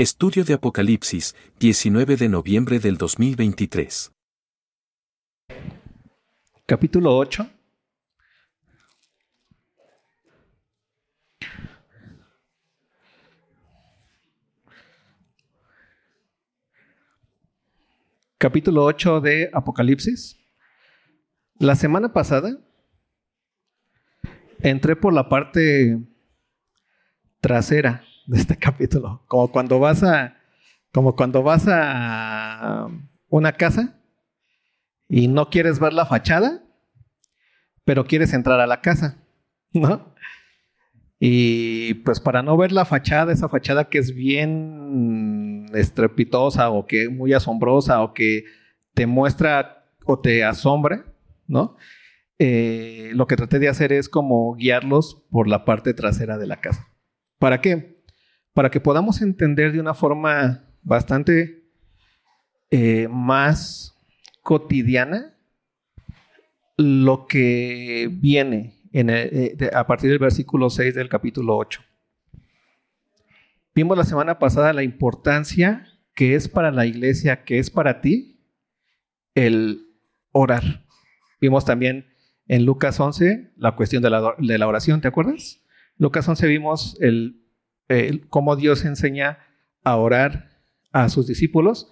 Estudio de Apocalipsis, 19 de noviembre del 2023. Capítulo 8. Capítulo 8 de Apocalipsis. La semana pasada entré por la parte trasera de este capítulo, como cuando vas a como cuando vas a una casa y no quieres ver la fachada, pero quieres entrar a la casa, ¿no? Y pues para no ver la fachada, esa fachada que es bien estrepitosa o que es muy asombrosa o que te muestra o te asombra, ¿no? Eh, lo que traté de hacer es como guiarlos por la parte trasera de la casa. ¿Para qué? Para que podamos entender de una forma bastante eh, más cotidiana lo que viene eh, a partir del versículo 6 del capítulo 8. Vimos la semana pasada la importancia que es para la iglesia, que es para ti, el orar. Vimos también en Lucas 11 la cuestión de la, oración, ¿te acuerdas? Lucas 11 vimos el, cómo Dios enseña a orar a sus discípulos.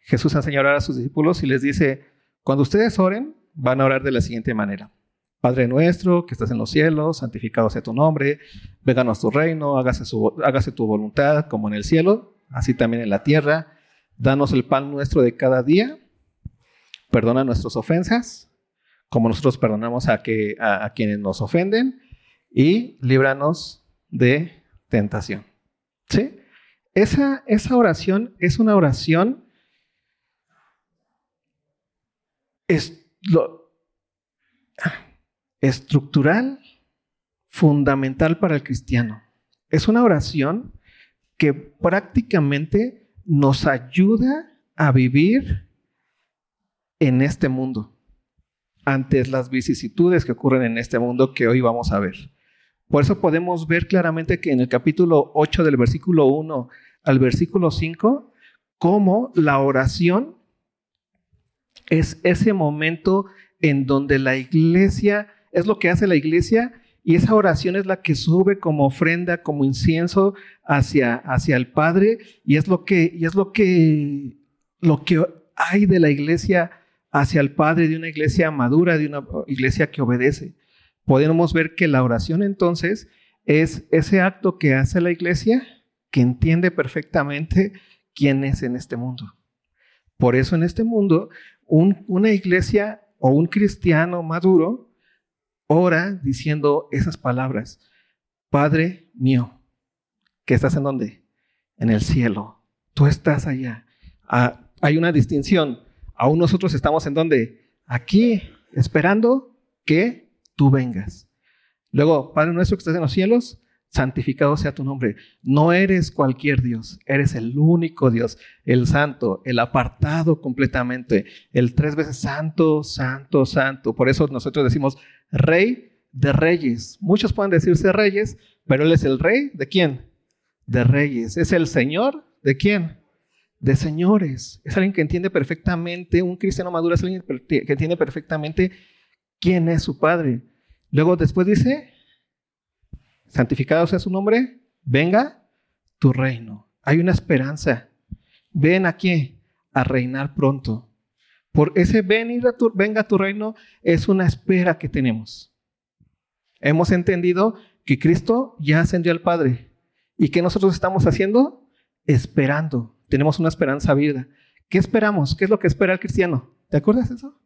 Jesús enseña a orar a sus discípulos y les dice, cuando ustedes oren, van a orar de la siguiente manera. Padre nuestro, que estás en los cielos, santificado sea tu nombre, venga tu reino, hágase, hágase tu voluntad como en el cielo, así también en la tierra. Danos el pan nuestro de cada día, perdona nuestras ofensas, como nosotros perdonamos a, que, a, quienes nos ofenden, y líbranos de tentación. ¿Sí? Esa, esa oración es una oración estructural, fundamental para el cristiano. Es una oración que prácticamente nos ayuda a vivir en este mundo, ante las vicisitudes que ocurren en este mundo que hoy vamos a ver. Por eso podemos ver claramente que en el capítulo 8 del versículo 1 al versículo 5, cómo la oración es ese momento en donde la iglesia es lo que hace la iglesia y esa oración es la que sube como ofrenda, como incienso hacia, hacia el Padre y es lo que, y es lo que, lo que hay de la iglesia hacia el Padre, de una iglesia madura, de una iglesia que obedece. Podemos ver que la oración entonces es ese acto que hace la iglesia que entiende perfectamente quién es en este mundo. Por eso en este mundo, una iglesia o un cristiano maduro ora diciendo esas palabras. Padre mío, que estás en dónde? En el cielo. Tú estás allá. Ah, hay una distinción. Aún nosotros estamos en dónde? Aquí, esperando que tú vengas. Luego, Padre nuestro que estás en los cielos, santificado sea tu nombre. No eres cualquier Dios, eres el único Dios, el santo, el apartado completamente, el tres veces santo, santo, santo. Por eso nosotros decimos rey de reyes. Muchos pueden decirse reyes, pero él es el rey de quién? De reyes. Es el señor de quién? De señores. Es alguien que entiende perfectamente, un cristiano maduro es alguien que entiende perfectamente quién es su padre. Luego después dice, santificado sea su nombre, venga tu reino. Hay una esperanza. Ven aquí a reinar pronto. Por ese venir a tu, venga tu reino es una espera que tenemos. Hemos entendido que Cristo ya ascendió al Padre y que nosotros estamos haciendo esperando. Tenemos una esperanza vida. ¿Qué esperamos? ¿Qué es lo que espera el cristiano? ¿Te acuerdas de eso?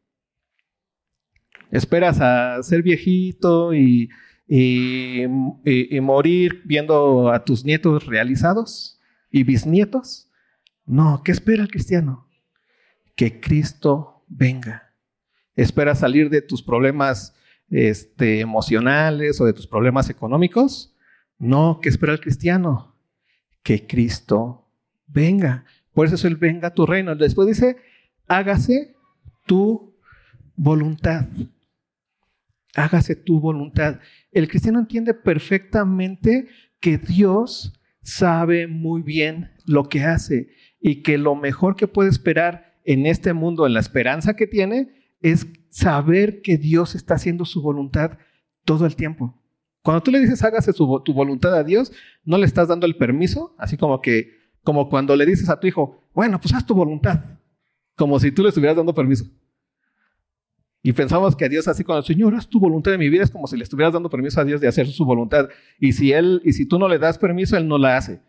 Esperas a ser viejito y y, morir viendo a tus nietos realizados y bisnietos. No, ¿qué espera el cristiano? Que Cristo venga. ¿Espera salir de tus problemas este, emocionales o de tus problemas económicos? No, ¿qué espera el cristiano? Que Cristo venga. Por eso es el venga a tu reino. Después dice, hágase tu voluntad hágase tu voluntad. El cristiano entiende perfectamente que Dios sabe muy bien lo que hace y que lo mejor que puede esperar en este mundo, en la esperanza que tiene, es saber que Dios está haciendo su voluntad todo el tiempo. Cuando tú le dices hágase tu voluntad a Dios, no le estás dando el permiso, así como que, como cuando le dices a tu hijo, bueno, pues haz tu voluntad, como si tú le estuvieras dando permiso. Y pensamos que Dios así con el Señor, haz tu voluntad de mi vida, es como si le estuvieras dando permiso a Dios de hacer su voluntad. Y si él, y si tú no le das permiso, él no la hace.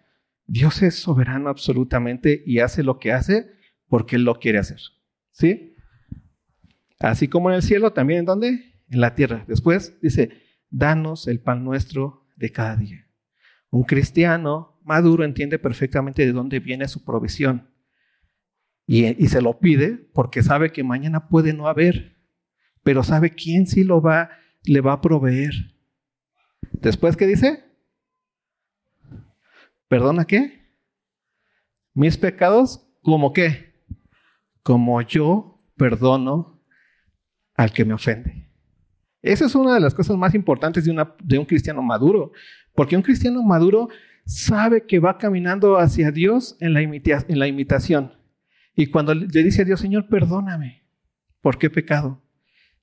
Dios es soberano absolutamente y hace lo que hace porque él lo quiere hacer. ¿Sí? Así como en el cielo, también en dónde? En la tierra. Después dice, danos el pan nuestro de cada día. Un cristiano maduro entiende perfectamente de dónde viene su provisión. Y, y se lo pide porque sabe que mañana puede no haber pero sabe quién sí lo va, le va a proveer. Después, ¿qué dice? ¿Perdona qué? Mis pecados, ¿como qué? Como yo perdono al que me ofende. Esa es una de las cosas más importantes de, una, de un cristiano maduro, porque un cristiano maduro sabe que va caminando hacia Dios en la, en la imitación. Y cuando le dice a Dios, Señor, perdóname, ¿por qué pecado?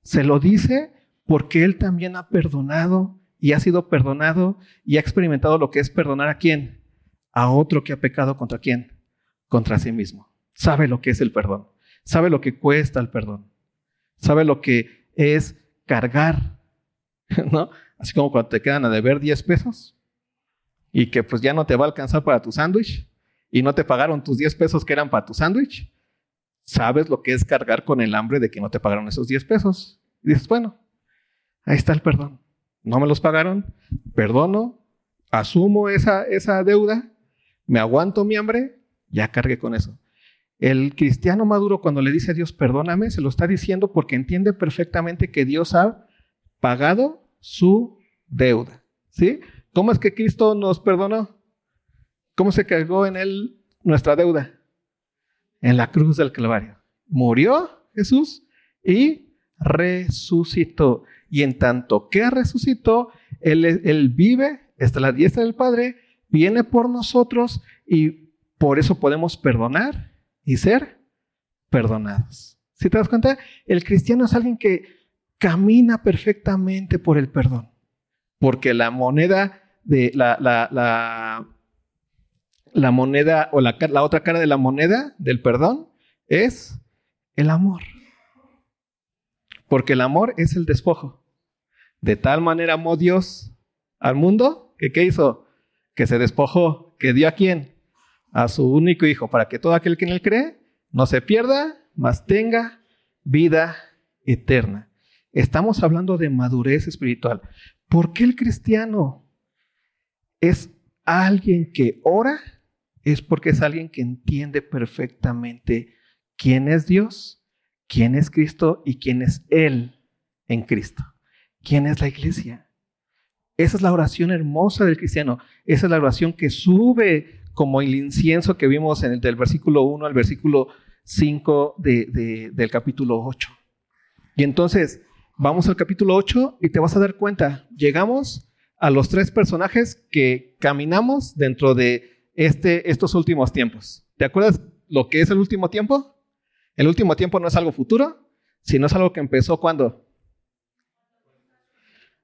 Se lo dice porque Él también ha perdonado y ha sido perdonado y ha experimentado lo que es perdonar a quién? A otro que ha pecado contra quién? Contra sí mismo. Sabe lo que es el perdón. Sabe lo que cuesta el perdón. Sabe lo que es cargar. ¿No? Así como cuando te quedan a deber 10 pesos y que pues ya no te va a alcanzar para tu sándwich y no te pagaron tus 10 pesos que eran para tu sándwich sabes lo que es cargar con el hambre de que no te pagaron esos 10 pesos. Y dices, bueno, ahí está el perdón. No me los pagaron, perdono, asumo esa, esa deuda, me aguanto mi hambre, ya cargué con eso. El cristiano maduro cuando le dice a Dios, perdóname, se lo está diciendo porque entiende perfectamente que Dios ha pagado su deuda. ¿Sí? ¿Cómo es que Cristo nos perdonó? ¿Cómo se cargó en él nuestra deuda? En la cruz del Calvario. Murió Jesús y resucitó. Y en tanto que resucitó, él, vive, está la diestra del Padre, viene por nosotros y por eso podemos perdonar y ser perdonados. Si te das cuenta, el cristiano es alguien que camina perfectamente por el perdón. Porque la moneda de la moneda o la, la, otra cara de la moneda del perdón es el amor. Porque el amor es el despojo. De tal manera amó Dios al mundo que ¿qué hizo? Que se despojó, que dio a quién? A su único hijo, para que todo aquel que en él cree no se pierda, mas tenga vida eterna. Estamos hablando de madurez espiritual. ¿Por qué el cristiano es alguien que ora es porque es alguien que entiende perfectamente quién es Dios, quién es Cristo y quién es Él en Cristo. ¿Quién es la iglesia? Esa es la oración hermosa del cristiano. Esa es la oración que sube como el incienso que vimos en el, del versículo 1 al versículo 5 del capítulo 8. Y entonces, vamos al capítulo 8 y te vas a dar cuenta, llegamos a los tres personajes que caminamos dentro de este, estos últimos tiempos. ¿Te acuerdas lo que es el último tiempo? El último tiempo no es algo futuro, sino es algo que empezó cuando.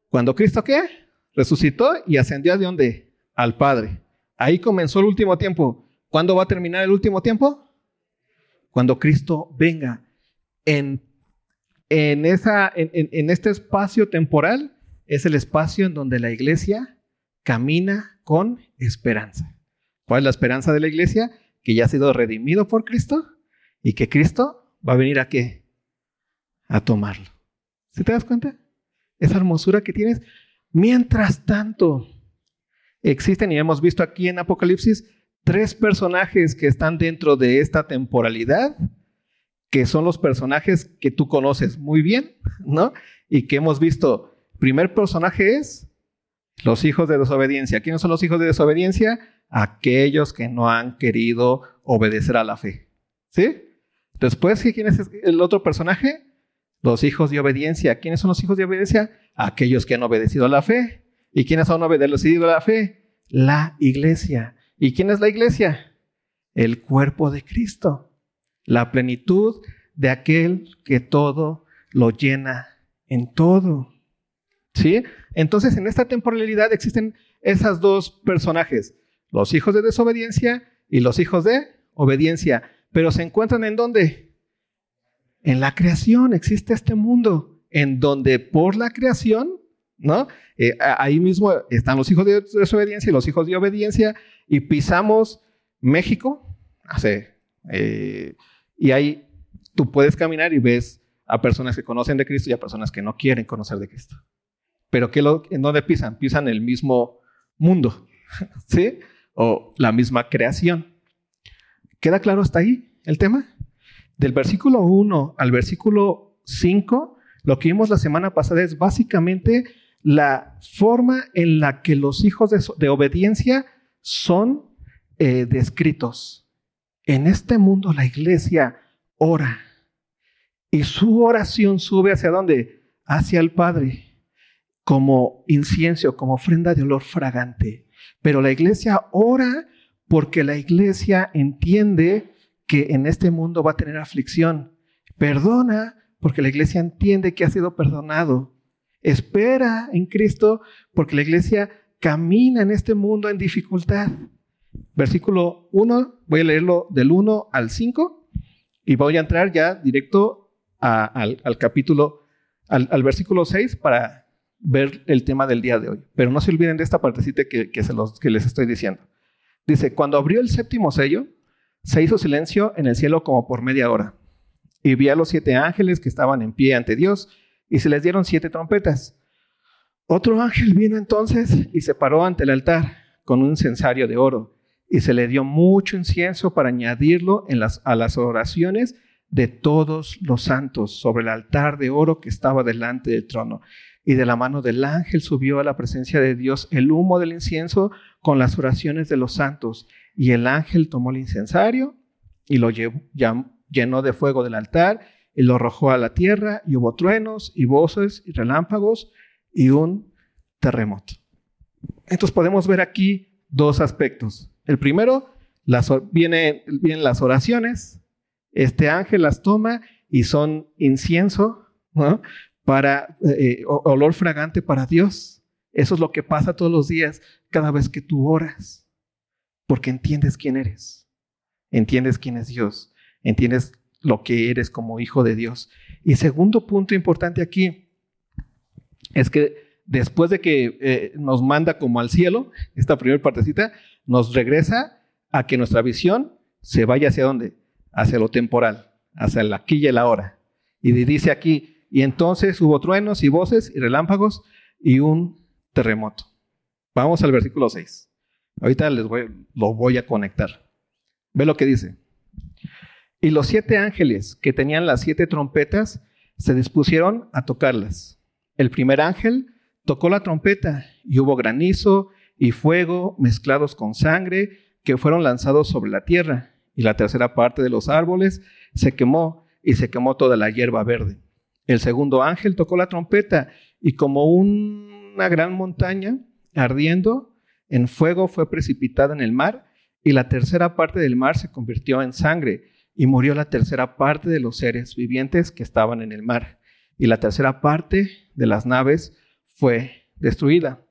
Cuando Cristo qué? Resucitó y ascendió de dónde? Al Padre. Ahí comenzó el último tiempo. ¿Cuándo va a terminar el último tiempo? Cuando Cristo venga. En, en, esa, en, en este espacio temporal es el espacio en donde la iglesia camina con esperanza. ¿Cuál es la esperanza de la iglesia? Que ya ha sido redimido por Cristo y que Cristo va a venir a qué? A tomarlo. ¿Se te das cuenta? Esa hermosura que tienes. Mientras tanto, existen, y hemos visto aquí en Apocalipsis, tres personajes que están dentro de esta temporalidad, que son los personajes que tú conoces muy bien, ¿no? Y que hemos visto. Primer personaje es los hijos de desobediencia. ¿Quiénes son los hijos de desobediencia? Aquellos que no han querido obedecer a la fe. ¿Sí? Después, ¿quién es el otro personaje? Los hijos de obediencia. ¿Quiénes son los hijos de obediencia? Aquellos que han obedecido a la fe. ¿Y quiénes han obedecido a la fe? La iglesia. ¿Y quién es la iglesia? El cuerpo de Cristo, la plenitud de aquel que todo lo llena en todo. ¿Sí? Entonces, en esta temporalidad existen esos dos personajes, los hijos de desobediencia y los hijos de obediencia. Pero se encuentran en dónde? En la creación existe este mundo en donde por la creación, ¿no? Eh, ahí mismo están los hijos de desobediencia y los hijos de obediencia y pisamos México, hace, eh, y ahí tú puedes caminar y ves a personas que conocen de Cristo y a personas que no quieren conocer de Cristo. Pero ¿qué ¿en dónde pisan? Pisan el mismo mundo, ¿sí? O la misma creación. ¿Queda claro hasta ahí el tema? Del versículo 1 al versículo 5, lo que vimos la semana pasada es básicamente la forma en la que los hijos de, obediencia son eh, descritos. En este mundo la iglesia ora y su oración sube hacia dónde? Hacia el Padre, como incienso, como ofrenda de olor fragante. Pero la iglesia ora porque la iglesia entiende que en este mundo va a tener aflicción. Perdona porque la iglesia entiende que ha sido perdonado. Espera en Cristo porque la iglesia camina en este mundo en dificultad. Versículo 1, voy a leerlo del 1 al 5 y voy a entrar ya directo al, capítulo, al, versículo 6 para ver el tema del día de hoy. Pero no se olviden de esta partecita que, que, se los, que les estoy diciendo. Dice, cuando abrió el séptimo sello, se hizo silencio en el cielo como por media hora. Y vi a los siete ángeles que estaban en pie ante Dios, y se les dieron siete trompetas. Otro ángel vino entonces y se paró ante el altar con un incensario de oro, y se le dio mucho incienso para añadirlo a las oraciones de todos los santos sobre el altar de oro que estaba delante del trono. Y de la mano del ángel subió a la presencia de Dios el humo del incienso con las oraciones de los santos. Y el ángel tomó el incensario y lo llenó de fuego del altar y lo arrojó a la tierra y hubo truenos y voces y relámpagos y un terremoto. Entonces podemos ver aquí dos aspectos. El primero, las, viene, vienen las oraciones, este ángel las toma y son incienso para eh, olor fragante para Dios. Eso es lo que pasa todos los días cada vez que tú oras, porque entiendes quién eres, entiendes quién es Dios, entiendes lo que eres como hijo de Dios. Y segundo punto importante aquí es que después de que eh, nos manda como al cielo, esta primera partecita, nos regresa a que nuestra visión se vaya hacia dónde? Hacia lo temporal, hacia la aquí y el ahora. Y dice aquí, y entonces hubo truenos y voces y relámpagos y un terremoto. Vamos al versículo 6. Ahorita les voy, lo voy a conectar. Ve lo que dice. Y los siete ángeles que tenían las siete trompetas se dispusieron a tocarlas. El primer ángel tocó la trompeta y hubo granizo y fuego mezclados con sangre que fueron lanzados sobre la tierra. Y la tercera parte de los árboles se quemó y se quemó toda la hierba verde. El segundo ángel tocó la trompeta y como una gran montaña ardiendo en fuego fue precipitada en el mar, y la tercera parte del mar se convirtió en sangre, y murió la tercera parte de los seres vivientes que estaban en el mar, y la tercera parte de las naves fue destruida.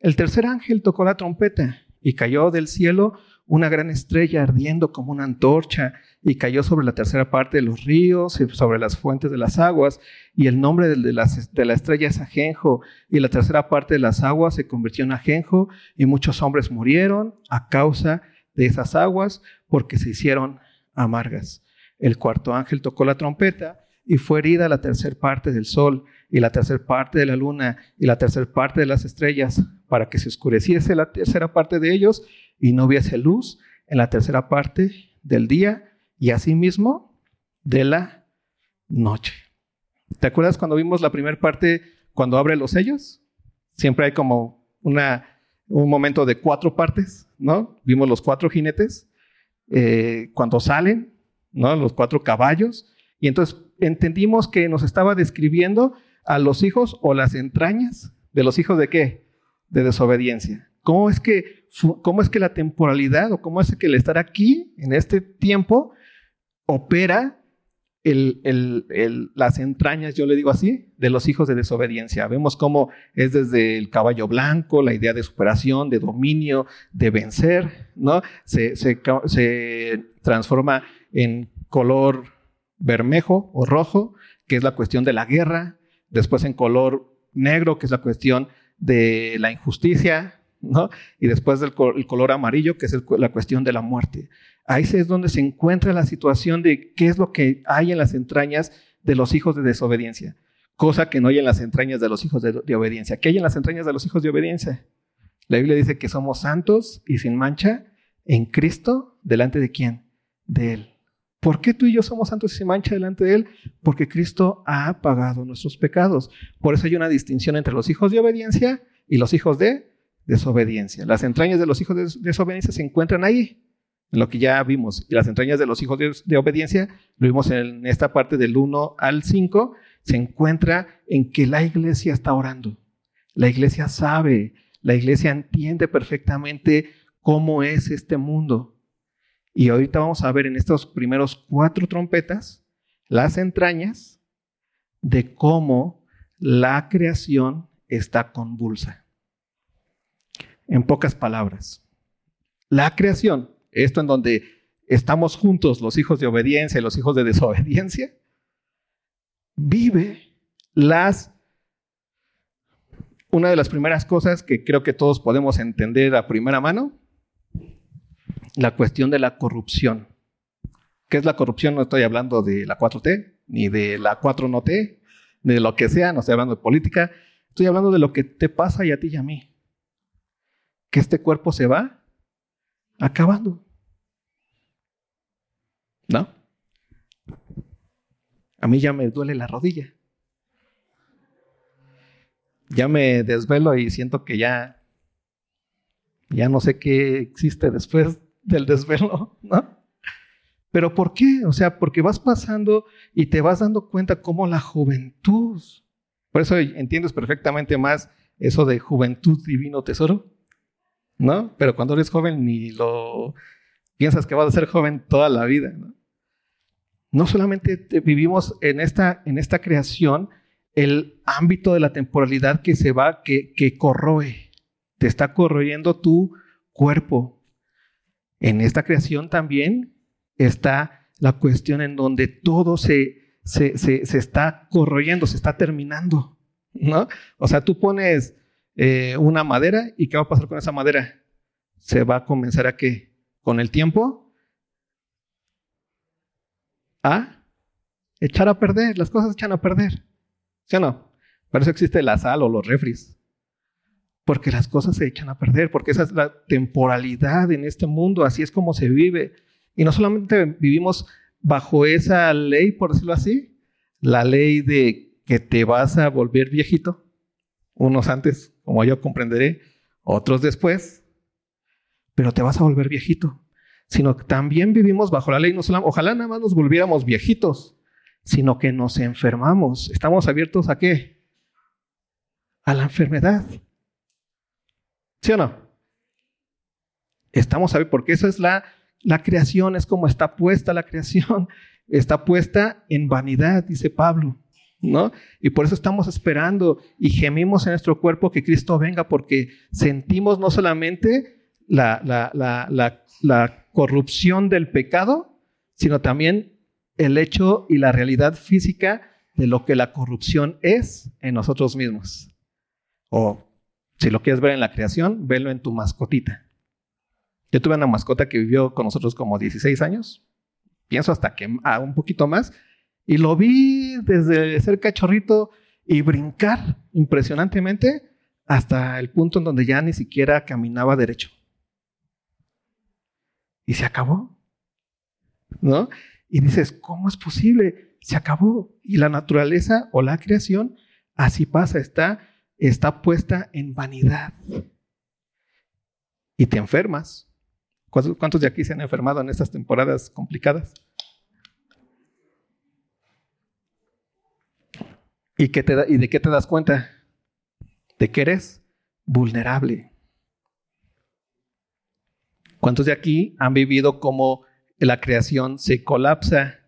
El tercer ángel tocó la trompeta, y cayó del cielo una gran estrella ardiendo como una antorcha, y cayó sobre la tercera parte de los ríos y sobre las fuentes de las aguas, y el nombre de la, de la estrella es ajenjo, y la tercera parte de las aguas se convirtió en ajenjo, y muchos hombres murieron a causa de esas aguas, porque se hicieron amargas. El cuarto ángel tocó la trompeta, y fue herida la tercera parte del sol, y la tercera parte de la luna, y la tercera parte de las estrellas, para que se oscureciese la tercera parte de ellos, y no hubiese luz en la tercera parte del día y asimismo de la noche. ¿Te acuerdas cuando vimos la primera parte cuando abre los sellos? Siempre hay como una, un momento de cuatro partes, ¿no? Vimos los cuatro jinetes eh, cuando salen, ¿no? Los cuatro caballos. Y entonces entendimos que nos estaba describiendo a los hijos o las entrañas de los hijos de qué? De desobediencia ¿Cómo es que, cómo es que la temporalidad o cómo es que el estar aquí en este tiempo opera las entrañas, yo le digo así, de los hijos de desobediencia. Vemos cómo es desde el caballo blanco, la idea de superación, de dominio, de vencer, ¿no? Se, transforma en color bermejo o rojo, que es la cuestión de la guerra, después en color negro, que es la cuestión de la injusticia, ¿no? Y después el color amarillo, que es la cuestión de la muerte. Ahí es donde se encuentra la situación de qué es lo que hay en las entrañas de los hijos de desobediencia, cosa que no hay en las entrañas de los hijos de, obediencia. ¿Qué hay en las entrañas de los hijos de obediencia? La Biblia dice que somos santos y sin mancha en Cristo, delante de quién? De Él. ¿Por qué tú y yo somos santos y sin mancha delante de Él? Porque Cristo ha pagado nuestros pecados. Por eso hay una distinción entre los hijos de obediencia y los hijos de desobediencia. Las entrañas de los hijos de desobediencia se encuentran ahí, en lo que ya vimos. Y las entrañas de los hijos de, obediencia, lo vimos en esta parte del 1 al 5, se encuentra en que la iglesia está orando. La iglesia sabe, la iglesia entiende perfectamente cómo es este mundo. Y ahorita vamos a ver en estos primeros cuatro trompetas las entrañas de cómo la creación está convulsa. En pocas palabras, la creación, esto en donde estamos juntos los hijos de obediencia y los hijos de desobediencia, vive las una de las primeras cosas que creo que todos podemos entender a primera mano la cuestión de la corrupción. ¿Qué es la corrupción? No estoy hablando de la 4T, ni de la 4 no T, de lo que sea, no estoy hablando de política, estoy hablando de lo que te pasa y a ti y a mí. Que este cuerpo se va acabando. ¿No? A mí ya me duele la rodilla. Ya me desvelo y siento que ya, ya no sé qué existe después del desvelo, ¿no? Pero ¿por qué? O sea, porque vas pasando y te vas dando cuenta cómo la juventud, por eso entiendes perfectamente más eso de juventud divino tesoro, ¿no? Pero cuando eres joven ni lo piensas que vas a ser joven toda la vida, ¿no? No solamente vivimos en esta, en esta creación el ámbito de la temporalidad que se va, que, que corroe, te está corroyendo tu cuerpo, en esta creación también está la cuestión en donde todo se, se, está corroyendo, se está terminando, ¿no? O sea, tú pones eh, una madera y ¿qué va a pasar con esa madera? Se va a comenzar a qué? Con el tiempo a echar a perder, las cosas echan a perder, ¿sí o no? Por eso existe la sal o los refris porque las cosas se echan a perder, porque esa es la temporalidad en este mundo, así es como se vive. Y no solamente vivimos bajo esa ley, por decirlo así, la ley de que te vas a volver viejito, unos antes, como yo comprenderé, otros después, pero te vas a volver viejito, sino que también vivimos bajo la ley, ojalá nada más nos volviéramos viejitos, sino que nos enfermamos. ¿Estamos abiertos a qué? A la enfermedad. ¿Sí o no? Estamos a ver, porque eso es la, la creación, es como está puesta la creación, está puesta en vanidad, dice Pablo. ¿No? Y por eso estamos esperando y gemimos en nuestro cuerpo que Cristo venga, porque sentimos no solamente la, la, la, la, corrupción del pecado, sino también el hecho y la realidad física de lo que la corrupción es en nosotros mismos. O si lo quieres ver en la creación, velo en tu mascotita. Yo tuve una mascota que vivió con nosotros como 16 años, pienso hasta que ah, un poquito más, y lo vi desde ser cachorrito y brincar impresionantemente hasta el punto en donde ya ni siquiera caminaba derecho. Y se acabó. ¿No? Y dices, ¿cómo es posible? Se acabó. Y la naturaleza o la creación así pasa, está está puesta en vanidad. Y te enfermas. ¿Cuántos de aquí se han enfermado en estas temporadas complicadas? ¿Y, ¿Y de qué te das cuenta? De que eres vulnerable. ¿Cuántos de aquí han vivido como la creación se colapsa?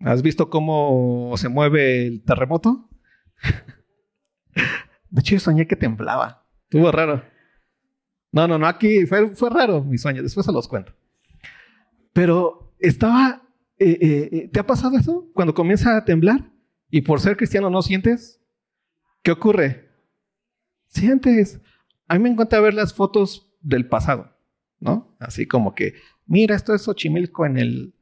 ¿Has visto cómo se mueve el terremoto? De hecho, yo soñé que temblaba. Estuvo raro. No, no, no, aquí fue, fue raro mi sueño. Después se los cuento. Pero estaba... Eh, eh, eh, ¿Te ha pasado eso? Cuando comienza a temblar y por ser cristiano no sientes. ¿Qué ocurre? Sientes. A mí me encanta ver las fotos del pasado, ¿no? Así como que, mira, esto es Xochimilco en el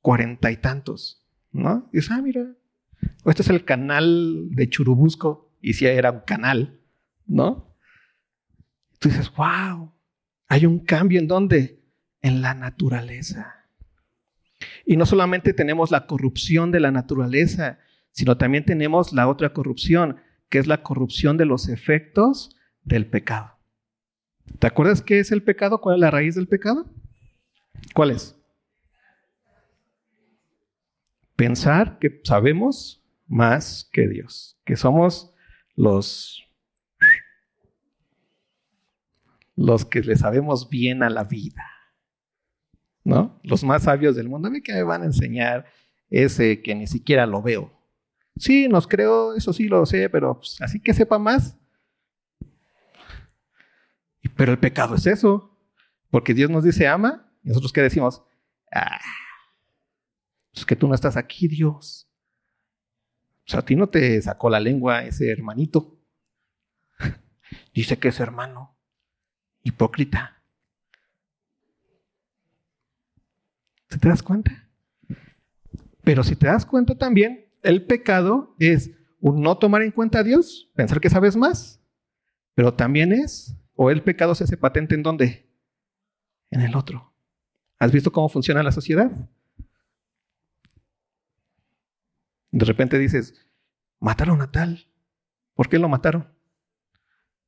cuarenta y tantos, ¿no? Y dices, ah, mira, este es el canal de Churubusco, y si era un canal, ¿no? Tú dices, wow, hay un cambio en dónde? En la naturaleza. Y no solamente tenemos la corrupción de la naturaleza, sino también tenemos la otra corrupción, que es la corrupción de los efectos del pecado. ¿Te acuerdas qué es el pecado? ¿Cuál es la raíz del pecado? ¿Cuál es? Pensar que sabemos más que Dios, que somos los los que le sabemos bien a la vida, ¿no? Los más sabios del mundo. A mí que me van a enseñar ese que ni siquiera lo veo. Sí, nos creo, eso sí lo sé, pero pues, así que sepa más, pero el pecado es eso. Porque Dios nos dice ama, y nosotros qué decimos? Ah, es que tú no estás aquí, Dios. O sea, a ti no te sacó la lengua ese hermanito. dice que es hermano. Hipócrita. ¿Te das cuenta? Pero si te das cuenta también, el pecado es un no tomar en cuenta a Dios, pensar que sabes más, pero también es ¿O el pecado se hace patente en dónde? En el otro. ¿Has visto cómo funciona la sociedad? De repente dices, mataron a tal. ¿Por qué lo mataron?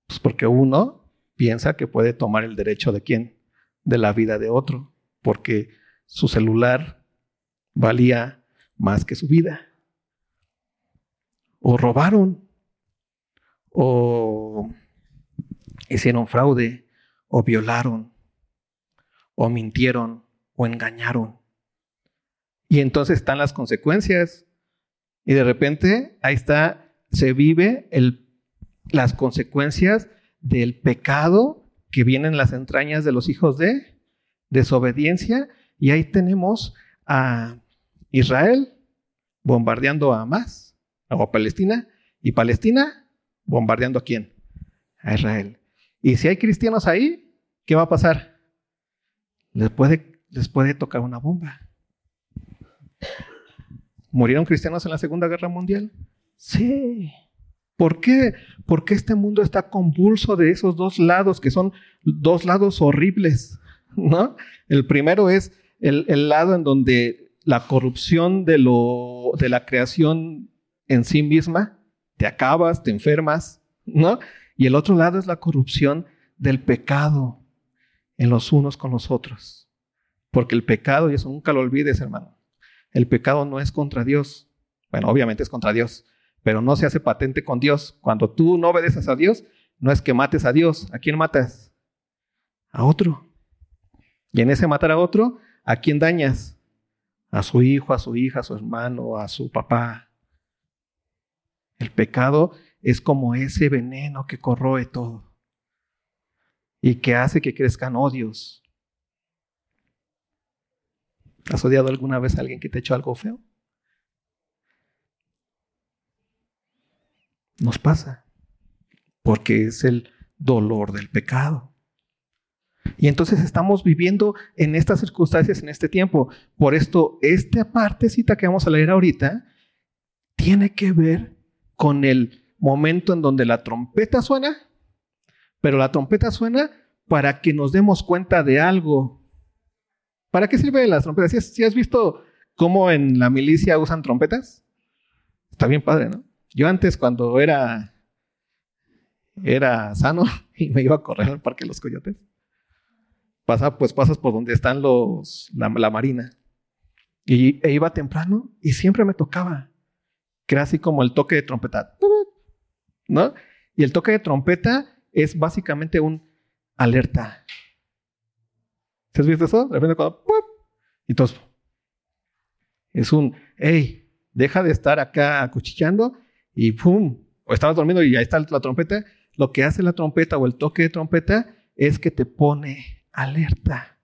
Pues porque uno piensa que puede tomar el derecho de quién? De la vida de otro. Porque su celular valía más que su vida. O robaron. O hicieron fraude o violaron o mintieron o engañaron. Y entonces están las consecuencias. Y de repente ahí está, se vive el, las consecuencias del pecado que vienen en las entrañas de los hijos de desobediencia. Y ahí tenemos a Israel bombardeando a Hamas, a Palestina, y Palestina bombardeando a quién? A Israel. Y si hay cristianos ahí, ¿qué va a pasar? Les puede, les puede tocar una bomba. ¿Murieron cristianos en la Segunda Guerra Mundial? Sí. ¿Por qué? Porque este mundo está convulso de esos dos lados, que son dos lados horribles. ¿no? El primero es el, el lado en donde la corrupción de, lo, de la creación en sí misma, te acabas, te enfermas, ¿no? Y el otro lado es la corrupción del pecado en los unos con los otros. Porque el pecado, y eso nunca lo olvides, hermano, el pecado no es contra Dios. Bueno, obviamente es contra Dios, pero no se hace patente con Dios. Cuando tú no obedeces a Dios, no es que mates a Dios. ¿A quién matas? A otro. Y en ese matar a otro, ¿a quién dañas? A su hijo, a su hija, a su hermano, a su papá. El pecado es como ese veneno que corroe todo y que hace que crezcan odios. ¿Has odiado alguna vez a alguien que te ha hecho algo feo? Nos pasa, porque es el dolor del pecado. Y entonces estamos viviendo en estas circunstancias en este tiempo. Por esto, esta partecita que vamos a leer ahorita tiene que ver con el momento en donde la trompeta suena, pero la trompeta suena para que nos demos cuenta de algo. ¿Para qué sirven las trompetas? ¿Si has, visto cómo en la milicia usan trompetas? Está bien padre, ¿no? Yo antes cuando era era sano y me iba a correr al Parque de los Coyotes. Pasa, pues pasas por donde están los, la, marina. Y e iba temprano y siempre me tocaba. Que era así como el toque de trompeta. ¿No? Y el toque de trompeta es básicamente un alerta. ¿Se has visto eso? De repente cuando... Y todos... Es un, hey, deja de estar acá acuchillando y ¡pum! O estabas durmiendo y ahí está la trompeta. Lo que hace la trompeta o el toque de trompeta es que te pone alerta.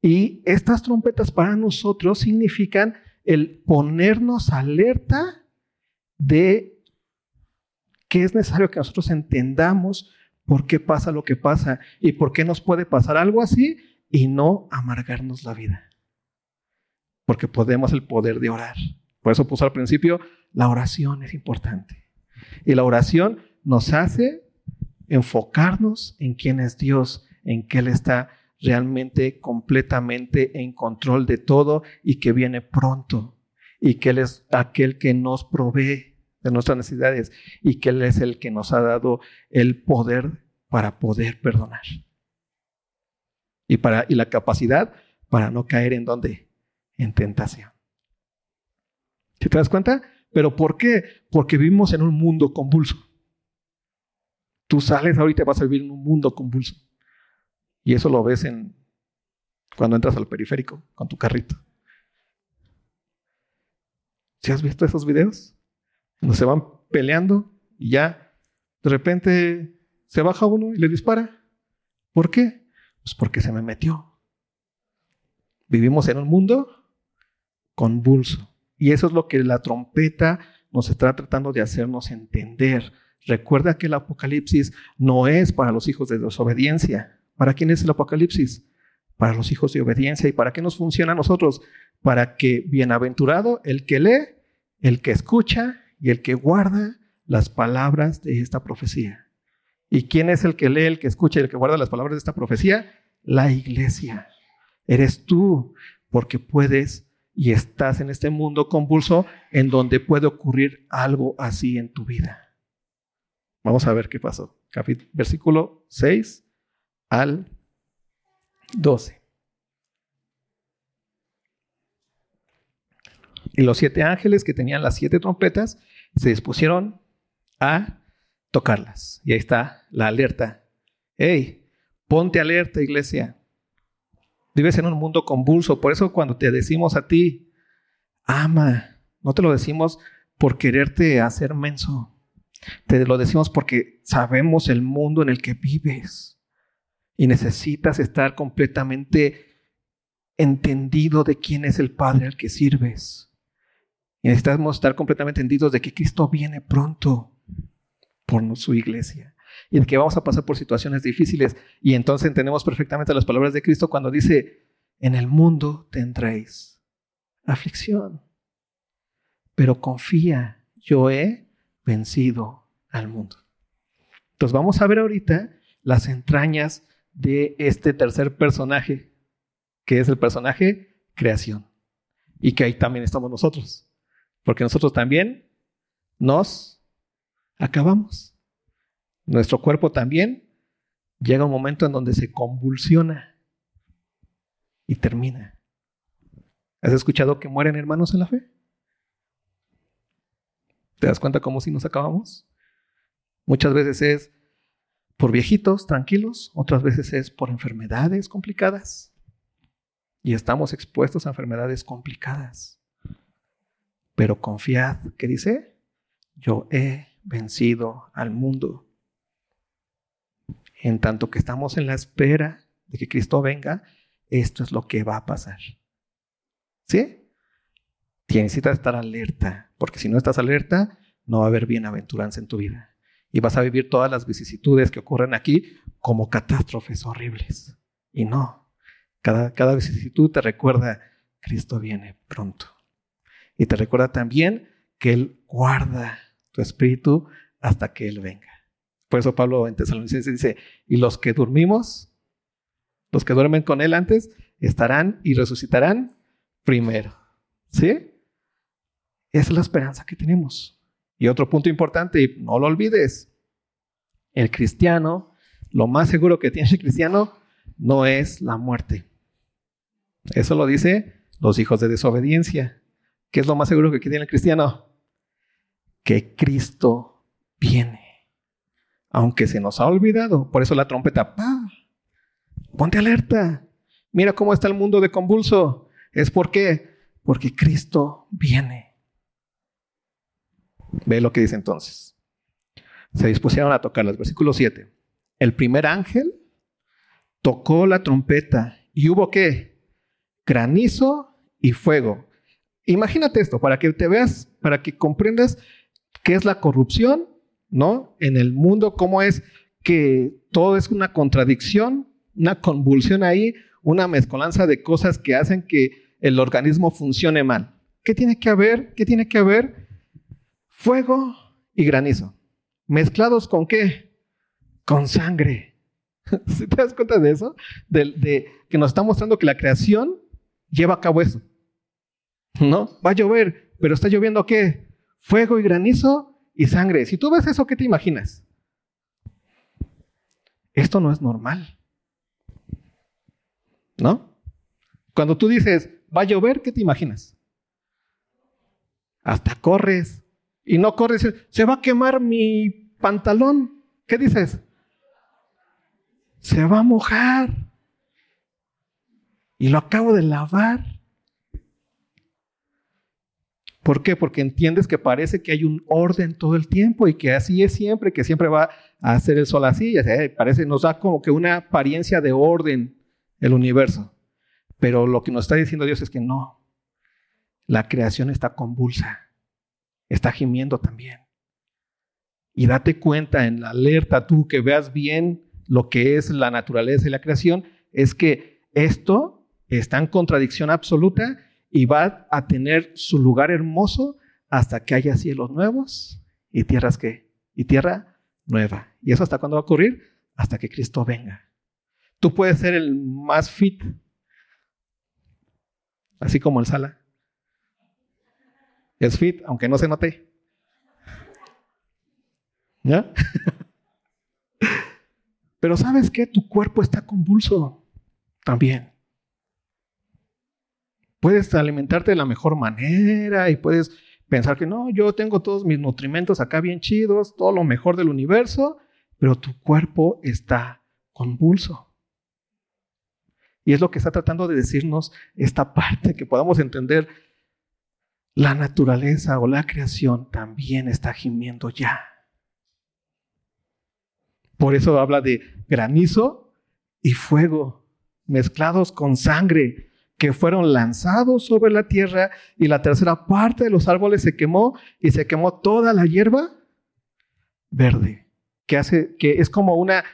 Y estas trompetas para nosotros significan el ponernos alerta de que es necesario que nosotros entendamos por qué pasa lo que pasa y por qué nos puede pasar algo así y no amargarnos la vida. Porque podemos el poder de orar. Por eso puse al principio, la oración es importante. Y la oración nos hace enfocarnos en quién es Dios, en que Él está realmente completamente en control de todo y que viene pronto y que Él es aquel que nos provee de nuestras necesidades y que Él es el que nos ha dado el poder para poder perdonar. Y, para, y la capacidad para no caer en donde? En tentación. ¿Te das cuenta? ¿Pero por qué? Porque vivimos en un mundo convulso. Tú sales ahorita vas a vivir en un mundo convulso. Y eso lo ves en cuando entras al periférico con tu carrito. ¿Sí has visto esos videos? Se van peleando y ya de repente se baja uno y le dispara. ¿Por qué? Pues porque se me metió. Vivimos en un mundo convulso. Y eso es lo que la trompeta nos está tratando de hacernos entender. Recuerda que el Apocalipsis no es para los hijos de desobediencia. ¿Para quién es el Apocalipsis? Para los hijos de obediencia. ¿Y para qué nos funciona a nosotros? Para que bienaventurado el que lee, el que escucha y el que guarda las palabras de esta profecía. ¿Y quién es el que lee, el que escucha y el que guarda las palabras de esta profecía? La iglesia. Eres tú, porque puedes y estás en este mundo convulso en donde puede ocurrir algo así en tu vida. Vamos a ver qué pasó. Capítulo, versículo 6 al 12. Y los siete ángeles que tenían las siete trompetas se dispusieron a tocarlas. Y ahí está la alerta. Hey, ponte alerta, iglesia. Vives en un mundo convulso. Por eso cuando te decimos a ti, ama, no te lo decimos por quererte hacer menso. Te lo decimos porque sabemos el mundo en el que vives. Y necesitas estar completamente entendido de quién es el Padre al que sirves. Y necesitamos estar completamente entendidos de que Cristo viene pronto por su iglesia y de que vamos a pasar por situaciones difíciles. Y entonces entendemos perfectamente las palabras de Cristo cuando dice, en el mundo tendréis aflicción, pero confía, yo he vencido al mundo. Entonces vamos a ver ahorita las entrañas de este tercer personaje, que es el personaje creación. Y que ahí también estamos nosotros. Porque nosotros también nos acabamos. Nuestro cuerpo también llega un momento en donde se convulsiona y termina. ¿Has escuchado que mueren hermanos en la fe? ¿Te das cuenta cómo si nos acabamos? Muchas veces es por viejitos tranquilos, otras veces es por enfermedades complicadas. Y estamos expuestos a enfermedades complicadas. Pero confiad, ¿qué dice? Yo he vencido al mundo. En tanto que estamos en la espera de que Cristo venga, esto es lo que va a pasar. ¿Sí? Tienes que estar alerta, porque si no estás alerta, no va a haber bienaventuranza en tu vida. Y vas a vivir todas las vicisitudes que ocurren aquí como catástrofes horribles. Y no, cada, cada vicisitud te recuerda, Cristo viene pronto. Y te recuerda también que Él guarda tu espíritu hasta que Él venga. Por eso Pablo en Tesalonicenses dice, y los que dormimos, los que duermen con Él antes, estarán y resucitarán primero. ¿Sí? Esa es la esperanza que tenemos. Y otro punto importante, y no lo olvides, el cristiano, lo más seguro que tiene el cristiano no es la muerte. Eso lo dice los hijos de desobediencia. ¿Qué es lo más seguro que tiene el cristiano? Que Cristo viene. Aunque se nos ha olvidado. Por eso la trompeta, ¡pa! Ponte alerta. Mira cómo está el mundo de convulso. ¿Es por qué? Porque Cristo viene. Ve lo que dice entonces. Se dispusieron a tocarlas. Versículo 7. El primer ángel tocó la trompeta y hubo qué? Granizo y fuego. Imagínate esto, para que te veas, para que comprendas qué es la corrupción, ¿no? En el mundo, cómo es que todo es una contradicción, una convulsión ahí, una mezcolanza de cosas que hacen que el organismo funcione mal. ¿Qué tiene que haber? ¿Qué tiene que haber? Fuego y granizo. ¿Mezclados con qué? Con sangre. ¿Sí ¿Te das cuenta de eso? De, que nos está mostrando que la creación lleva a cabo eso. ¿No? Va a llover, pero está lloviendo qué? Fuego y granizo y sangre. Si tú ves eso, ¿qué te imaginas? Esto no es normal. ¿No? Cuando tú dices, va a llover, ¿qué te imaginas? Hasta corres. Y no corres, se va a quemar mi pantalón. ¿Qué dices? Se va a mojar. Y lo acabo de lavar. ¿Por qué? Porque entiendes que parece que hay un orden todo el tiempo y que así es siempre, que siempre va a hacer el sol así. Parece, nos da como que una apariencia de orden el universo. Pero lo que nos está diciendo Dios es que no. La creación está convulsa, está gimiendo también. Y date cuenta en la alerta tú que veas bien lo que es la naturaleza y la creación, es que esto está en contradicción absoluta y va a tener su lugar hermoso hasta que haya cielos nuevos y tierras que y tierra nueva. ¿Y eso hasta cuándo va a ocurrir? Hasta que Cristo venga. Tú puedes ser el más fit así como el Sala. Es fit, aunque no se note. ¿Ya? Pero sabes qué? Tu cuerpo está convulso también. Puedes alimentarte de la mejor manera y puedes pensar que no, yo tengo todos mis nutrimentos acá bien chidos, todo lo mejor del universo, pero tu cuerpo está convulso. Y es lo que está tratando de decirnos esta parte, que podamos entender la naturaleza o la creación también está gimiendo ya. Por eso habla de granizo y fuego mezclados con sangre que fueron lanzados sobre la tierra y la tercera parte de los árboles se quemó y se quemó toda la hierba verde, que, hace, que es como una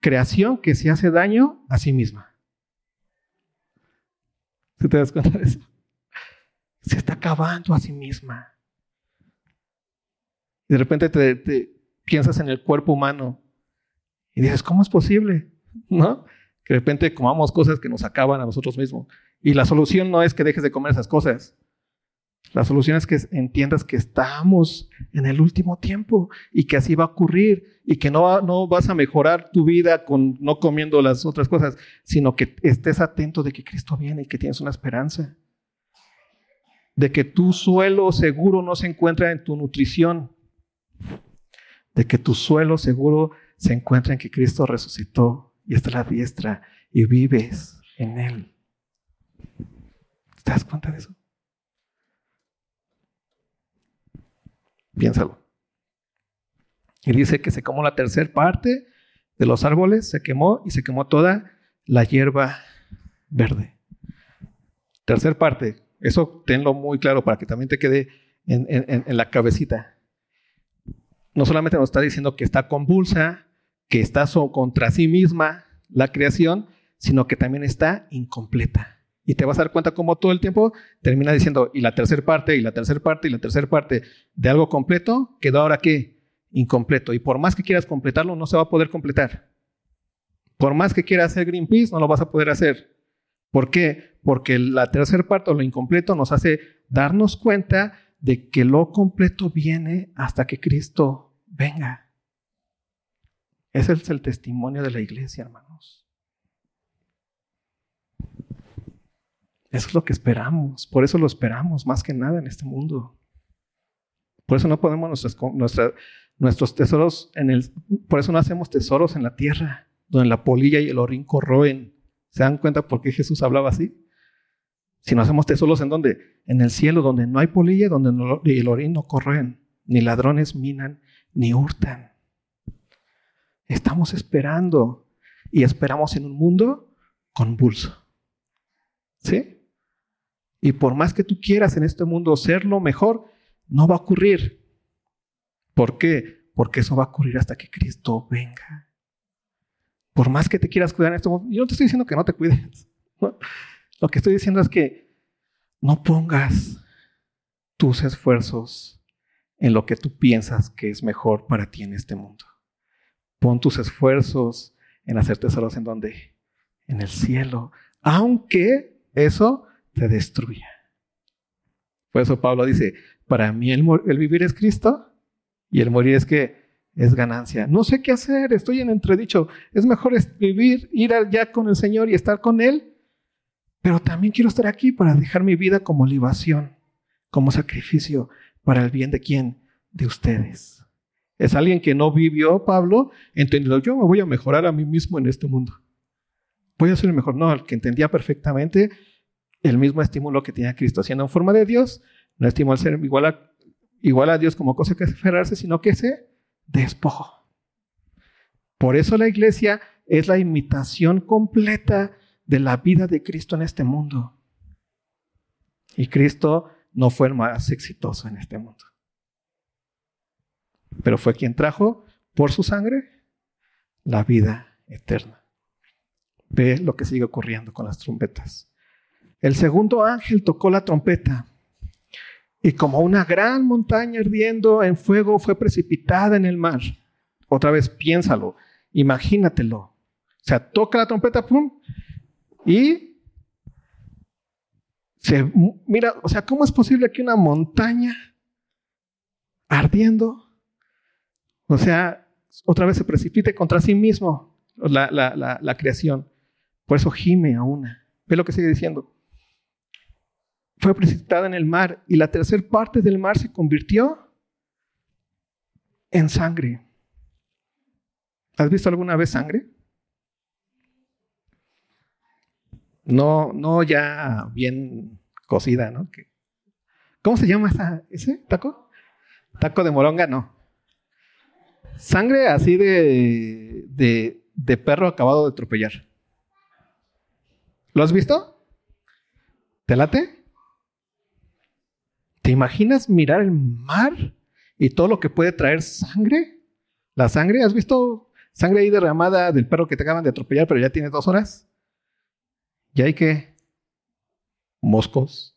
creación que se hace daño a sí misma. ¿Tú te das cuenta de eso? Se está acabando a sí misma. De repente te, piensas en el cuerpo humano y dices, ¿cómo es posible? ¿No? Que de repente comamos cosas que nos acaban a nosotros mismos. Y la solución no es que dejes de comer esas cosas. La solución es que entiendas que estamos en el último tiempo y que así va a ocurrir y que no, no vas a mejorar tu vida con no comiendo las otras cosas, sino que estés atento de que Cristo viene y que tienes una esperanza. De que tu suelo seguro no se encuentra en tu nutrición. De que tu suelo seguro se encuentra en que Cristo resucitó y está a la diestra y vives en Él. ¿Te das cuenta de eso? Piénsalo. Y dice que se quemó la tercera parte de los árboles, se quemó y se quemó toda la hierba verde. Tercer parte, eso tenlo muy claro para que también te quede en, en la cabecita. No solamente nos está diciendo que está convulsa, que está contra sí misma la creación, sino que también está incompleta. Y te vas a dar cuenta cómo todo el tiempo termina diciendo, y la tercera parte, y la tercera parte, y la tercera parte de algo completo, quedó ahora qué? Incompleto. Y por más que quieras completarlo, no se va a poder completar. Por más que quieras hacer Greenpeace, no lo vas a poder hacer. ¿Por qué? Porque la tercera parte o lo incompleto nos hace darnos cuenta de que lo completo viene hasta que Cristo venga. Ese es el testimonio de la iglesia, hermanos. Eso es lo que esperamos. Por eso lo esperamos más que nada en este mundo. Por eso no nuestras, nuestros tesoros en el... Por eso no hacemos tesoros en la tierra, donde la polilla y el orín corroen ¿Se dan cuenta por qué Jesús hablaba así? Si no hacemos tesoros en donde? En el cielo, donde no hay polilla, donde el orín no corren, ni ladrones minan, ni hurtan. Estamos esperando y esperamos en un mundo convulso. ¿Sí? Y por más que tú quieras en este mundo ser lo mejor, no va a ocurrir. ¿Por qué? Porque eso va a ocurrir hasta que Cristo venga. Por más que te quieras cuidar en este mundo, yo no te estoy diciendo que no te cuides. Lo que estoy diciendo es que no pongas tus esfuerzos en lo que tú piensas que es mejor para ti en este mundo. Pon tus esfuerzos en hacer tesoros en donde? En el cielo. Aunque eso te destruya. Por eso Pablo dice, para mí el, vivir es Cristo y el morir es que es ganancia. No sé qué hacer, estoy en entredicho. Es mejor vivir, ir allá con el Señor y estar con Él, pero también quiero estar aquí para dejar mi vida como libación, como sacrificio para el bien de quién? De ustedes. Es alguien que no vivió, Pablo, entendiendo, yo me voy a mejorar a mí mismo en este mundo. Voy a ser el mejor. No, el que entendía perfectamente el mismo estímulo que tenía Cristo, siendo en forma de Dios, no estimó al ser igual a, igual a Dios como cosa que aferrarse, sino que se despojó. Por eso la iglesia es la imitación completa de la vida de Cristo en este mundo. Y Cristo no fue el más exitoso en este mundo. Pero fue quien trajo por su sangre la vida eterna. Ve lo que sigue ocurriendo con las trompetas. El segundo ángel tocó la trompeta y como una gran montaña ardiendo en fuego fue precipitada en el mar. Otra vez piénsalo, imagínatelo. O sea, toca la trompeta, pum, y se mira, o sea, ¿cómo es posible que una montaña ardiendo, o sea, otra vez se precipite contra sí mismo la, la creación? Por eso gime a una. Ve lo que sigue diciendo fue precipitada en el mar y la tercera parte del mar se convirtió en sangre. ¿Has visto alguna vez sangre? No, no ya bien cocida, ¿no? ¿Cómo se llama ese taco? Taco de moronga, no. Sangre así de, de, de perro acabado de atropellar. ¿Lo has visto? ¿Te late? ¿Te imaginas mirar el mar y todo lo que puede traer sangre? La sangre, ¿has visto sangre ahí derramada del perro que te acaban de atropellar, pero ya tiene dos horas? ¿Y hay que moscos.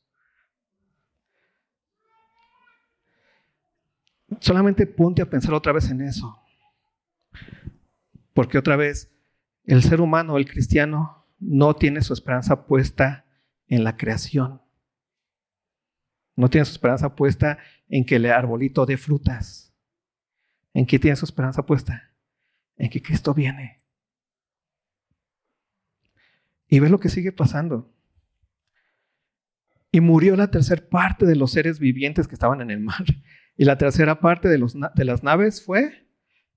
Solamente ponte a pensar otra vez en eso. Porque otra vez, el ser humano, el cristiano, no tiene su esperanza puesta en la creación. No tiene su esperanza puesta en que el arbolito dé frutas. ¿En qué tiene su esperanza puesta? En que Cristo viene. Y ves lo que sigue pasando. Y murió la tercera parte de los seres vivientes que estaban en el mar. Y la tercera parte de, los, de las naves fue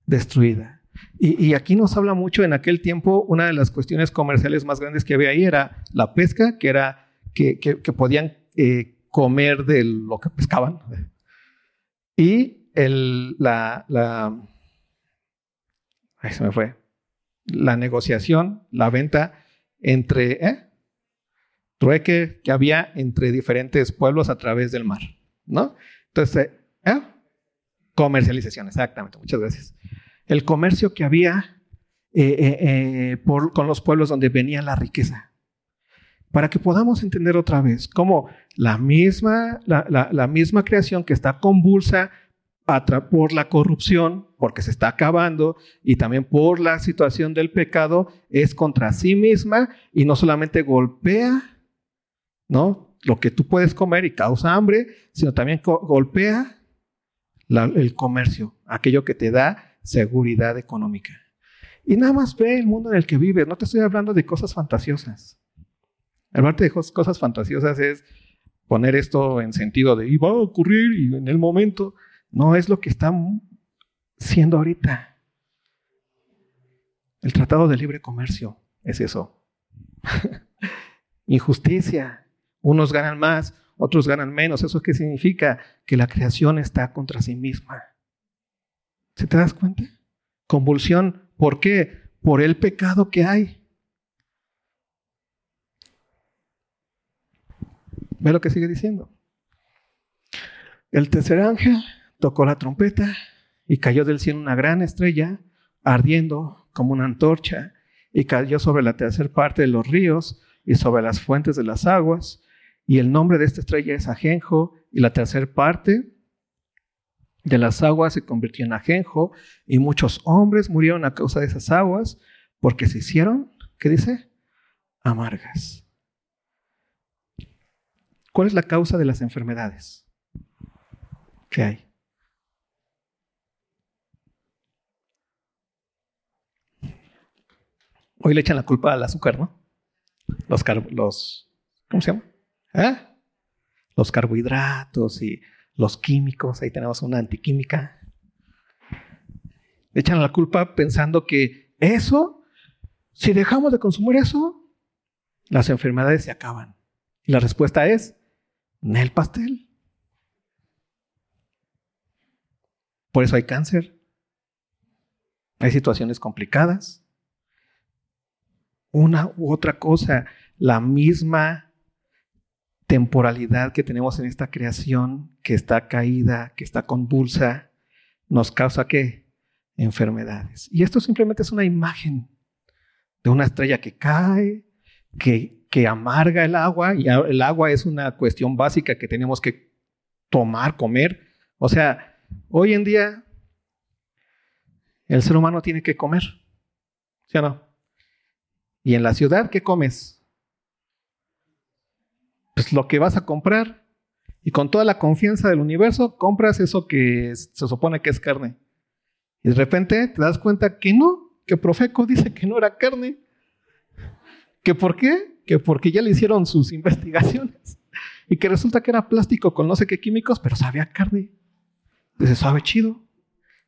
destruida. Y, aquí nos habla mucho, en aquel tiempo, una de las cuestiones comerciales más grandes que había ahí era la pesca, que era que, podían eh, comer de lo que pescaban. Y el, la, la, se me fue, la negociación, la venta entre, ¿eh? trueque que había entre diferentes pueblos a través del mar, ¿no? Entonces, ¿eh? comercialización, exactamente, muchas gracias. El comercio que había eh, con los pueblos donde venía la riqueza para que podamos entender otra vez cómo la misma, la, misma creación que está convulsa por la corrupción, porque se está acabando, y también por la situación del pecado, es contra sí misma y no solamente golpea, ¿no? Lo que tú puedes comer y causa hambre, sino también golpea el comercio, aquello que te da seguridad económica. Y nada más ve el mundo en el que vives, no te estoy hablando de cosas fantasiosas. Aparte de cosas fantasiosas es poner esto en sentido de, y va a ocurrir y en el momento. No es lo que está siendo ahorita. El Tratado de Libre Comercio es eso. Injusticia. Unos ganan más, otros ganan menos. ¿Eso qué significa? Que la creación está contra sí misma. ¿Se te das cuenta? Convulsión. ¿Por qué? Por el pecado que hay. Ve lo que sigue diciendo. El tercer ángel tocó la trompeta y cayó del cielo una gran estrella, ardiendo como una antorcha, y cayó sobre la tercera parte de los ríos y sobre las fuentes de las aguas. Y el nombre de esta estrella es Ajenjo, y la tercera parte de las aguas se convirtió en Ajenjo, y muchos hombres murieron a causa de esas aguas, porque se hicieron, ¿qué dice? Amargas. ¿Cuál es la causa de las enfermedades? ¿Qué hay? Hoy le echan la culpa al azúcar, ¿no? Los, los ¿cómo se llama? ¿Eh? Los carbohidratos y los químicos. Ahí tenemos una antiquímica. Le echan la culpa pensando que eso, si dejamos de consumir eso, las enfermedades se acaban. Y la respuesta es, en el pastel. Por eso hay cáncer. Hay situaciones complicadas. Una u otra cosa, la misma temporalidad que tenemos en esta creación, que está caída, que está convulsa, nos causa qué? Enfermedades. Y esto simplemente es una imagen de una estrella que cae, que, que amarga el agua, y el agua es una cuestión básica que tenemos que tomar, comer. O sea, Hoy en día, el ser humano tiene que comer, ¿sí no? Y en la ciudad, ¿qué comes? Pues lo que vas a comprar. Y con toda la confianza del universo, compras eso que se supone que es carne. Y de repente te das cuenta que no, que Profeco dice que no era carne. ¿Que por qué? Que porque ya le hicieron sus investigaciones. Y que resulta que era plástico con no sé qué químicos, pero sabía carne. Dice, sabe chido,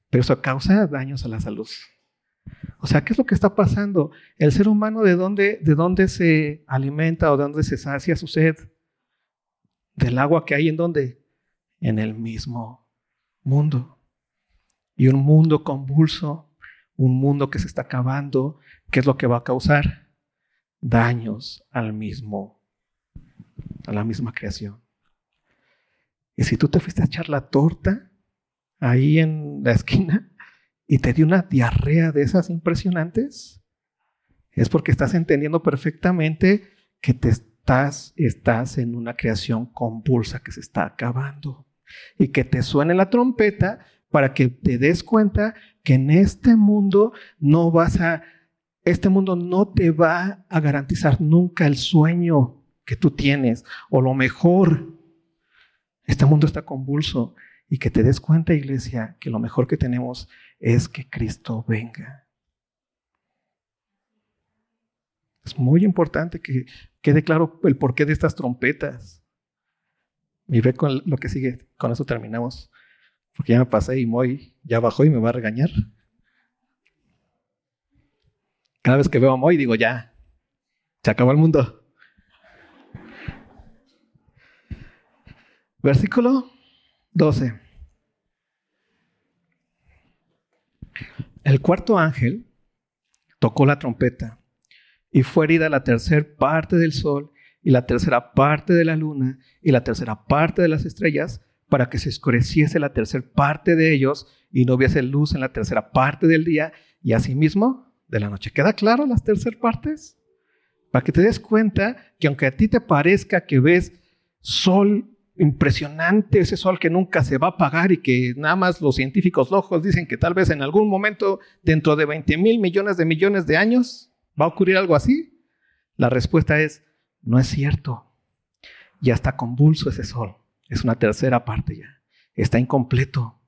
pero eso causa daños a la salud. O sea, ¿qué es lo que está pasando? El ser humano, ¿de dónde, de dónde se alimenta o de dónde se sacia su sed? Del agua que hay en dónde? En el mismo mundo. Y un mundo convulso, un mundo que se está acabando, ¿qué es lo que va a causar? Daños al mismo, a la misma creación. Y si tú te fuiste a echar la torta, ahí en la esquina y te dio una diarrea de esas impresionantes, es porque estás entendiendo perfectamente que te estás, estás en una creación convulsa que se está acabando. Y que te suene la trompeta para que te des cuenta que en este mundo no vas a, este mundo no te va a garantizar nunca el sueño que tú tienes o lo mejor. Este mundo está convulso y que te des cuenta, iglesia, que lo mejor que tenemos es que Cristo venga. Es muy importante que quede claro el porqué de estas trompetas. Y ve con lo que sigue, con eso terminamos. Porque ya me pasé y Moy ya bajó y me va a regañar. Cada vez que veo a Moy digo, ya, se acabó el mundo. Versículo 12. El cuarto ángel tocó la trompeta y fue herida la tercera parte del sol y la tercera parte de la luna y la tercera parte de las estrellas para que se oscureciese la tercera parte de ellos y no hubiese luz en la tercera parte del día y asimismo de la noche. ¿Queda claro las terceras partes? Para que te des cuenta que aunque a ti te parezca que ves sol impresionante, ese sol que nunca se va a apagar y que nada más los científicos locos dicen que tal vez en algún momento, dentro de 20 mil millones de millones de años, va a ocurrir algo así? La respuesta es, no es cierto. Ya está convulso ese sol. Es una tercera parte ya. Está incompleto.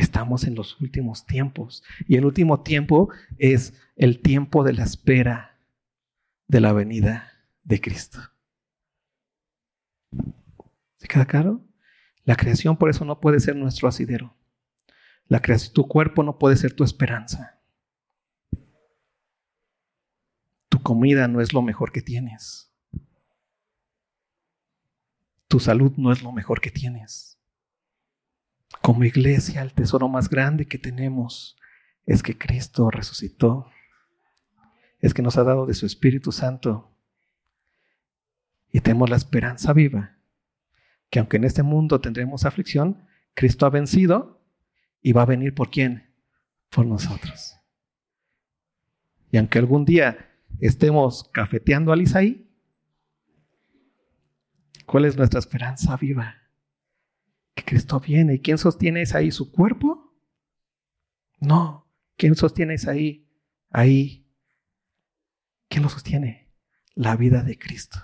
Estamos en los últimos tiempos. Y el último tiempo es el tiempo de la espera de la venida de Cristo. ¿Se queda claro? La creación por eso no puede ser nuestro asidero. La creación, tu cuerpo no puede ser tu esperanza. Tu comida no es lo mejor que tienes. Tu salud no es lo mejor que tienes. Como iglesia, el tesoro más grande que tenemos es que Cristo resucitó. Es que nos ha dado de su Espíritu Santo. Y tenemos la esperanza viva, que aunque en este mundo tendremos aflicción, Cristo ha vencido y va a venir por quién? Por nosotros. Y aunque algún día estemos cafeteando al Isaí, ¿cuál es nuestra esperanza viva? Cristo viene. ¿Y quién sostiene Isaí? ¿Su cuerpo? No. ¿Quién sostiene Isaí? Ahí. ¿Quién lo sostiene? La vida de Cristo.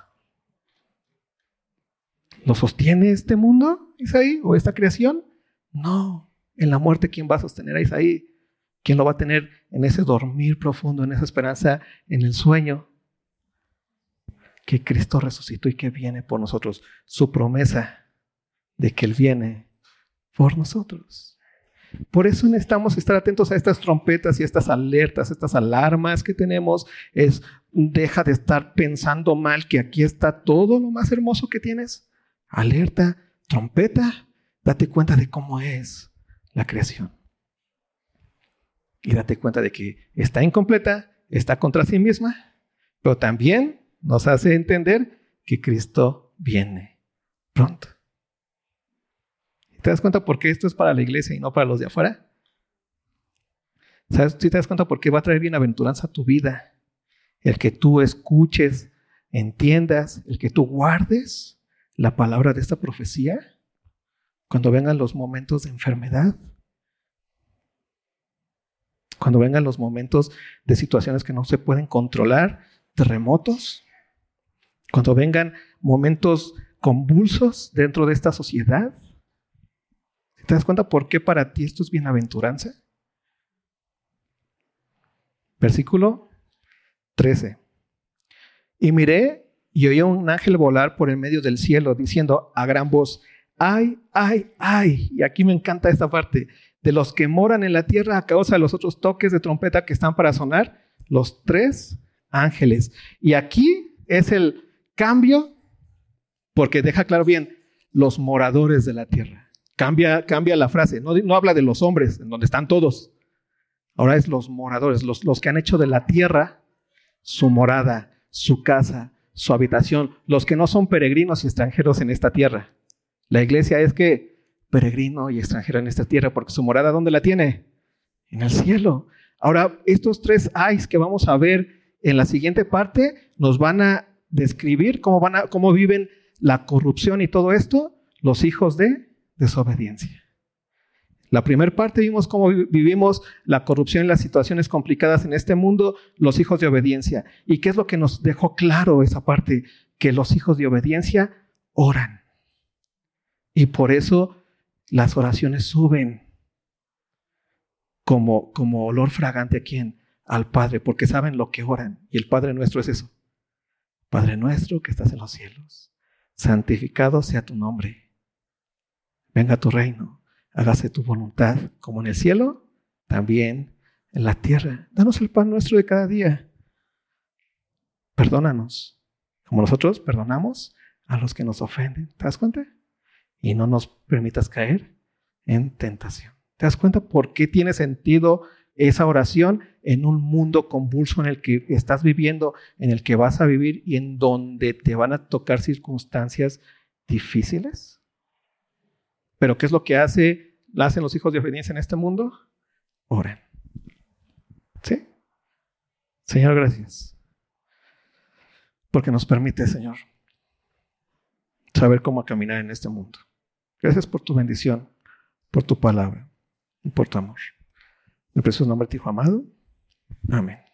¿Lo sostiene este mundo, Isaí, o esta creación? No. En la muerte, ¿quién va a sostener a Isaí? ¿Quién lo va a tener en ese dormir profundo, en esa esperanza, en el sueño? Que Cristo resucitó y que viene por nosotros. Su promesa de que Él viene por nosotros. Por eso necesitamos estar atentos a estas trompetas y estas alertas, estas alarmas que tenemos. Es deja de estar pensando mal que aquí está todo lo más hermoso que tienes. Alerta, trompeta, date cuenta de cómo es la creación y date cuenta de que está incompleta, está contra sí misma, pero también nos hace entender que Cristo viene pronto. ¿Te das cuenta por qué esto es para la iglesia y no para los de afuera? ¿Sabes? Si te das cuenta por qué va a traer bienaventuranza a tu vida? El que tú escuches, entiendas, el que tú guardes la palabra de esta profecía cuando vengan los momentos de enfermedad, cuando vengan los momentos de situaciones que no se pueden controlar, terremotos, cuando vengan momentos convulsos dentro de esta sociedad. ¿Te das cuenta por qué para ti esto es bienaventuranza? Versículo 13. Y miré y oí a un ángel volar por el medio del cielo diciendo a gran voz, ay, ay, ay. Y aquí me encanta esta parte de los que moran en la tierra a causa de los otros toques de trompeta que están para sonar, los tres ángeles. Y aquí es el cambio, porque deja claro bien, los moradores de la tierra. Cambia, cambia la frase, no, no habla de los hombres, en donde están todos. Ahora es los moradores, los, los que han hecho de la tierra su morada, su casa, su habitación, los que no son peregrinos y extranjeros en esta tierra. La iglesia es que peregrino y extranjero en esta tierra, porque su morada, ¿dónde la tiene? En el cielo. Ahora, estos tres ayes que vamos a ver en la siguiente parte nos van a describir cómo, van a, cómo viven la corrupción y todo esto los hijos de desobediencia. La primera parte vimos cómo vivimos la corrupción y las situaciones complicadas en este mundo, los hijos de obediencia. ¿Y qué es lo que nos dejó claro esa parte? Que los hijos de obediencia oran. Y por eso las oraciones suben como, como olor fragante a quién? Al Padre, porque saben lo que oran. Y el Padre nuestro es eso. Padre nuestro que estás en los cielos, santificado sea tu nombre. Venga tu reino, hágase tu voluntad, como en el cielo, también en la tierra. Danos el pan nuestro de cada día. Perdónanos, como nosotros perdonamos a los que nos ofenden. ¿Te das cuenta? y no nos permitas caer en tentación. ¿Te das cuenta por qué tiene sentido esa oración en un mundo convulso en el que estás viviendo, en el que vas a vivir y en donde te van a tocar circunstancias difíciles? Pero ¿qué es lo que hace, hacen los hijos de obediencia en este mundo? Oren. ¿Sí? Señor, gracias. Porque nos permite, Señor, saber cómo caminar en este mundo. Gracias por tu bendición, por tu palabra y por tu amor. En el precioso nombre de tu hijo amado. Amén.